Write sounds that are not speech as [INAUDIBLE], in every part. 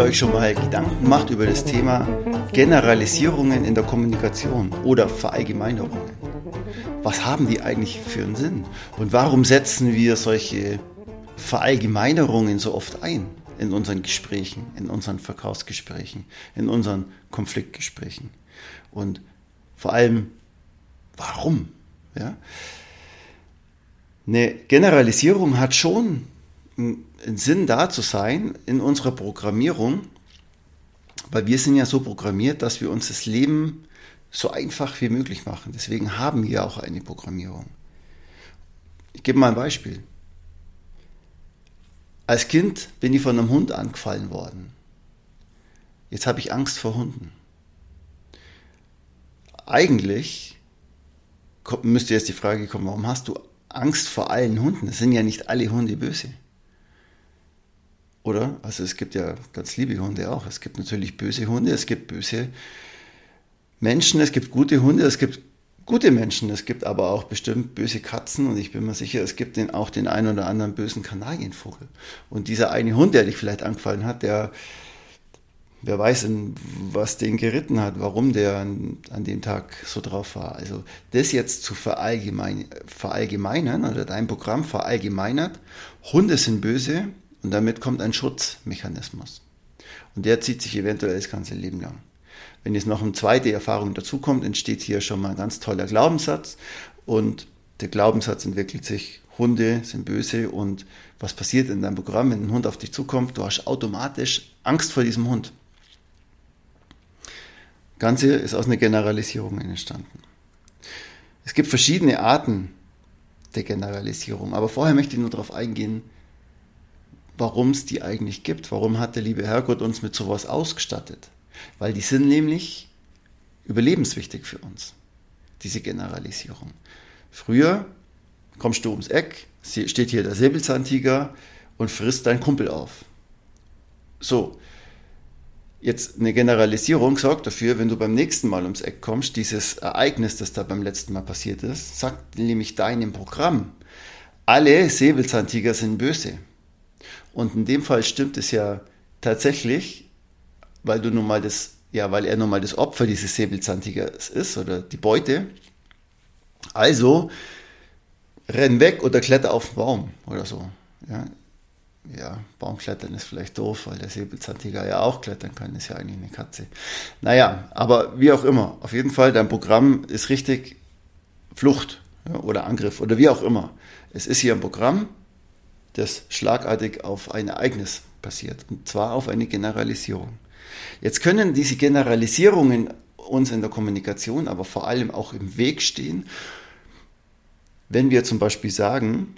Ihr euch schon mal Gedanken gemacht über das Thema Generalisierungen in der Kommunikation oder Verallgemeinerungen? Was haben die eigentlich für einen Sinn? Und warum setzen wir solche Verallgemeinerungen so oft ein in unseren Gesprächen, in unseren Verkaufsgesprächen, in unseren Konfliktgesprächen? Und vor allem, warum? Ja? Eine Generalisierung hat schon Sinn da zu sein in unserer Programmierung, weil wir sind ja so programmiert, dass wir uns das Leben so einfach wie möglich machen. Deswegen haben wir auch eine Programmierung. Ich gebe mal ein Beispiel. Als Kind bin ich von einem Hund angefallen worden. Jetzt habe ich Angst vor Hunden. Eigentlich müsste jetzt die Frage kommen, warum hast du Angst vor allen Hunden? Es sind ja nicht alle Hunde böse. Oder? Also es gibt ja ganz liebe Hunde auch. Es gibt natürlich böse Hunde, es gibt böse Menschen, es gibt gute Hunde, es gibt gute Menschen, es gibt aber auch bestimmt böse Katzen und ich bin mir sicher, es gibt den, auch den einen oder anderen bösen Kanarienvogel. Und dieser eine Hund, der dich vielleicht angefallen hat, der, wer weiß, was den geritten hat, warum der an, an dem Tag so drauf war. Also das jetzt zu verallgemein, verallgemeinern oder dein Programm verallgemeinert, Hunde sind böse, und damit kommt ein Schutzmechanismus. Und der zieht sich eventuell das ganze Leben lang. Wenn jetzt noch eine zweite Erfahrung dazukommt, entsteht hier schon mal ein ganz toller Glaubenssatz. Und der Glaubenssatz entwickelt sich, Hunde sind böse und was passiert in deinem Programm, wenn ein Hund auf dich zukommt, du hast automatisch Angst vor diesem Hund. Das Ganze ist aus einer Generalisierung entstanden. Es gibt verschiedene Arten der Generalisierung, aber vorher möchte ich nur darauf eingehen, warum es die eigentlich gibt. Warum hat der liebe Herrgott uns mit sowas ausgestattet? Weil die sind nämlich überlebenswichtig für uns, diese Generalisierung. Früher kommst du ums Eck, steht hier der Säbelzahntiger und frisst deinen Kumpel auf. So, jetzt eine Generalisierung sorgt dafür, wenn du beim nächsten Mal ums Eck kommst, dieses Ereignis, das da beim letzten Mal passiert ist, sagt nämlich deinem Programm, alle Säbelzahntiger sind böse. Und in dem Fall stimmt es ja tatsächlich, weil du nun mal das, ja, weil er nun mal das Opfer dieses Säbelzahntigers ist oder die Beute. Also renn weg oder kletter auf den Baum oder so. Ja, ja, Baumklettern ist vielleicht doof, weil der Säbelzahntiger ja auch klettern kann, ist ja eigentlich eine Katze. Naja, aber wie auch immer, auf jeden Fall, dein Programm ist richtig Flucht ja, oder Angriff oder wie auch immer. Es ist hier ein Programm, das schlagartig auf ein Ereignis passiert, und zwar auf eine Generalisierung. Jetzt können diese Generalisierungen uns in der Kommunikation, aber vor allem auch im Weg stehen, wenn wir zum Beispiel sagen,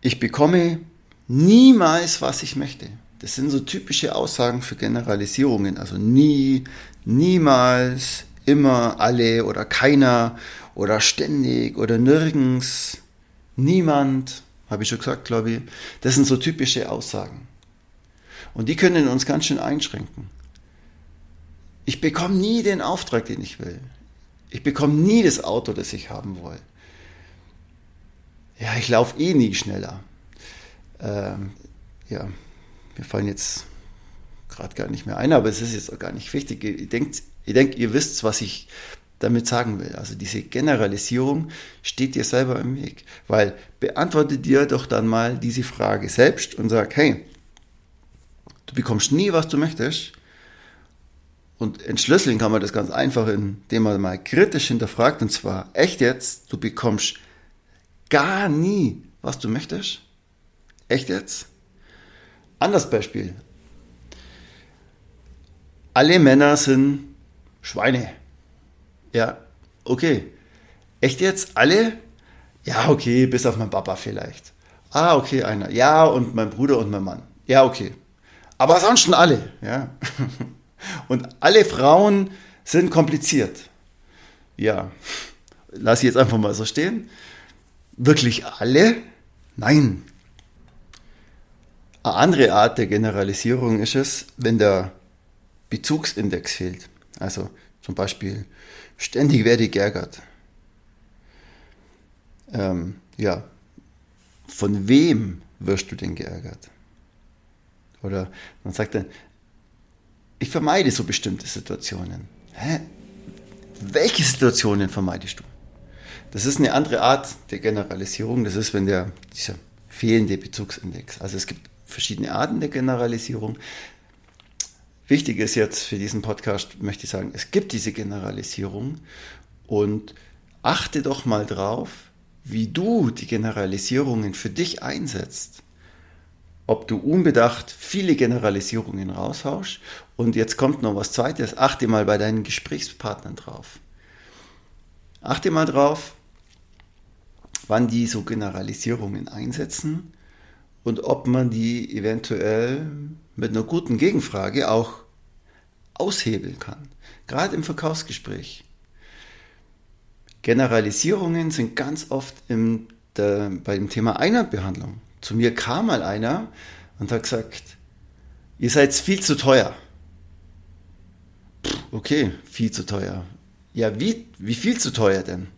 ich bekomme niemals, was ich möchte. Das sind so typische Aussagen für Generalisierungen, also nie, niemals, immer, alle oder keiner oder ständig oder nirgends niemand, habe ich schon gesagt, glaube ich. Das sind so typische Aussagen. Und die können uns ganz schön einschränken. Ich bekomme nie den Auftrag, den ich will. Ich bekomme nie das Auto, das ich haben will. Ja, ich laufe eh nie schneller. Ähm, ja, mir fallen jetzt gerade gar nicht mehr ein, aber es ist jetzt auch gar nicht wichtig. Ihr denkt, ihr, denkt, ihr wisst, was ich damit sagen will. Also diese Generalisierung steht dir selber im Weg. Weil beantworte dir doch dann mal diese Frage selbst und sag, hey, du bekommst nie, was du möchtest. Und entschlüsseln kann man das ganz einfach, indem man mal kritisch hinterfragt. Und zwar, echt jetzt, du bekommst gar nie, was du möchtest. Echt jetzt? Anders Beispiel. Alle Männer sind Schweine. Ja, okay. Echt jetzt? Alle? Ja, okay, bis auf mein Papa vielleicht. Ah, okay, einer. Ja, und mein Bruder und mein Mann. Ja, okay. Aber ansonsten alle, ja. [LAUGHS] Und alle Frauen sind kompliziert. Ja, lass ich jetzt einfach mal so stehen. Wirklich alle? Nein. Eine andere Art der Generalisierung ist es, wenn der Bezugsindex fehlt. Also zum Beispiel Ständig werde ich geärgert. Ähm, ja, von wem wirst du denn geärgert? Oder man sagt dann, ich vermeide so bestimmte Situationen. Hä? Welche Situationen vermeidest du? Das ist eine andere Art der Generalisierung. Das ist, wenn der, dieser fehlende Bezugsindex. Also es gibt verschiedene Arten der Generalisierung. Wichtig ist jetzt für diesen Podcast, möchte ich sagen, es gibt diese Generalisierung und achte doch mal drauf, wie du die Generalisierungen für dich einsetzt. Ob du unbedacht viele Generalisierungen raushaust und jetzt kommt noch was zweites, achte mal bei deinen Gesprächspartnern drauf. Achte mal drauf, wann die so Generalisierungen einsetzen und ob man die eventuell mit einer guten Gegenfrage auch aushebeln kann. Gerade im Verkaufsgespräch. Generalisierungen sind ganz oft im, der, bei dem Thema Einwandbehandlung. Zu mir kam mal einer und hat gesagt, ihr seid viel zu teuer. Pff, okay, viel zu teuer. Ja, wie, wie viel zu teuer denn?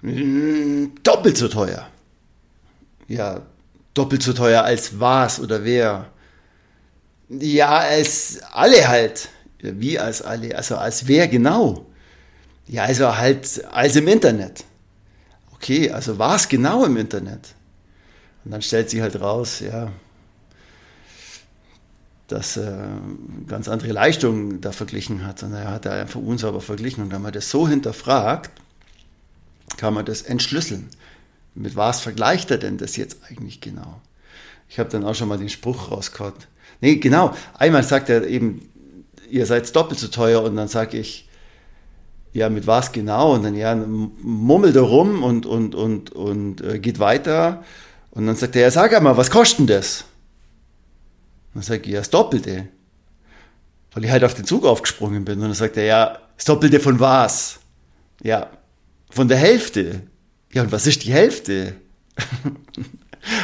Hm, doppelt so teuer. Ja, doppelt so teuer als was oder wer? Ja, als alle halt. Wie als alle? Also als wer genau? Ja, also halt als im Internet. Okay, also war es genau im Internet? Und dann stellt sich halt raus, ja, dass er ganz andere Leistungen da verglichen hat. Und er hat da einfach unsauber verglichen. Und wenn man das so hinterfragt, kann man das entschlüsseln. Mit was vergleicht er denn das jetzt eigentlich genau? Ich habe dann auch schon mal den Spruch rausgehauen. Nee, genau. Einmal sagt er eben, ihr seid doppelt so teuer und dann sage ich, ja, mit was genau? Und dann, ja, mummelt er rum und, und, und, und äh, geht weiter. Und dann sagt er, ja, sag einmal, was kostet denn das? Und dann sage ich, ja, das Doppelte. Weil ich halt auf den Zug aufgesprungen bin. Und dann sagt er, ja, das Doppelte von was? Ja, von der Hälfte. Ja, und was ist die Hälfte?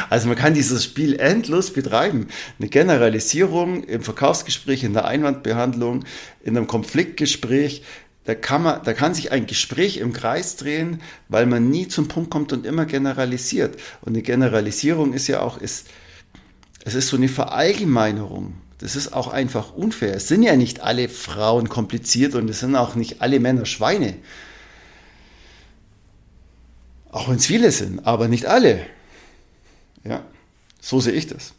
Also man kann dieses Spiel endlos betreiben. Eine Generalisierung im Verkaufsgespräch, in der Einwandbehandlung, in einem Konfliktgespräch, da kann, man, da kann sich ein Gespräch im Kreis drehen, weil man nie zum Punkt kommt und immer generalisiert. Und eine Generalisierung ist ja auch, ist, es ist so eine Verallgemeinerung. Das ist auch einfach unfair. Es sind ja nicht alle Frauen kompliziert und es sind auch nicht alle Männer Schweine. Auch wenn es viele sind, aber nicht alle. Ja, so sehe ich das.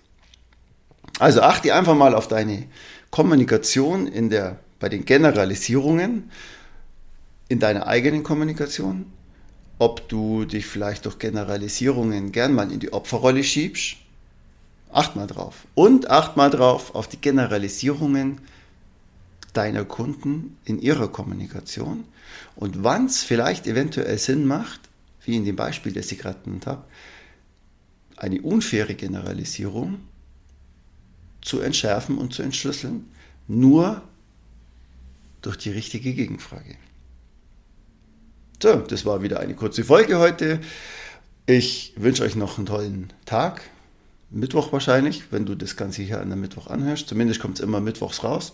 Also achte einfach mal auf deine Kommunikation in der, bei den Generalisierungen, in deiner eigenen Kommunikation, ob du dich vielleicht durch Generalisierungen gern mal in die Opferrolle schiebst. Acht mal drauf. Und acht mal drauf auf die Generalisierungen deiner Kunden in ihrer Kommunikation und wann es vielleicht eventuell Sinn macht, wie in dem Beispiel, das ich gerade genannt habe, eine unfaire Generalisierung zu entschärfen und zu entschlüsseln, nur durch die richtige Gegenfrage. So, das war wieder eine kurze Folge heute. Ich wünsche euch noch einen tollen Tag. Mittwoch wahrscheinlich, wenn du das Ganze hier an der Mittwoch anhörst. Zumindest kommt es immer mittwochs raus.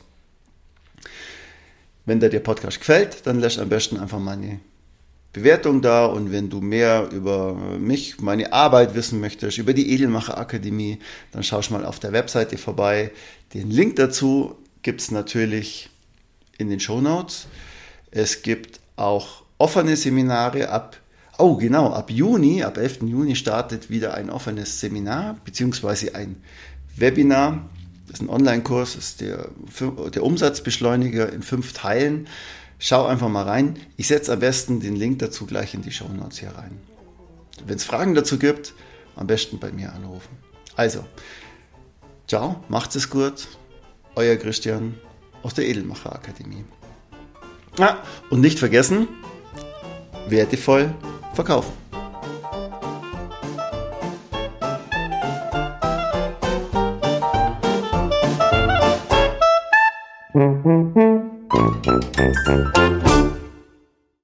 Wenn dir der Podcast gefällt, dann lässt am besten einfach mal eine Bewertung da und wenn du mehr über mich, meine Arbeit wissen möchtest, über die Edelmacher Akademie, dann schau mal auf der Webseite vorbei. Den Link dazu gibt es natürlich in den Show Notes. Es gibt auch offene Seminare ab, oh genau, ab Juni, ab 11. Juni startet wieder ein offenes Seminar beziehungsweise ein Webinar. Das ist ein Online-Kurs, ist der, der Umsatzbeschleuniger in fünf Teilen. Schau einfach mal rein. Ich setze am besten den Link dazu gleich in die Show Notes hier rein. Wenn es Fragen dazu gibt, am besten bei mir anrufen. Also, ciao, macht's es gut. Euer Christian aus der Edelmacher Akademie. Ah, und nicht vergessen, wertevoll verkaufen.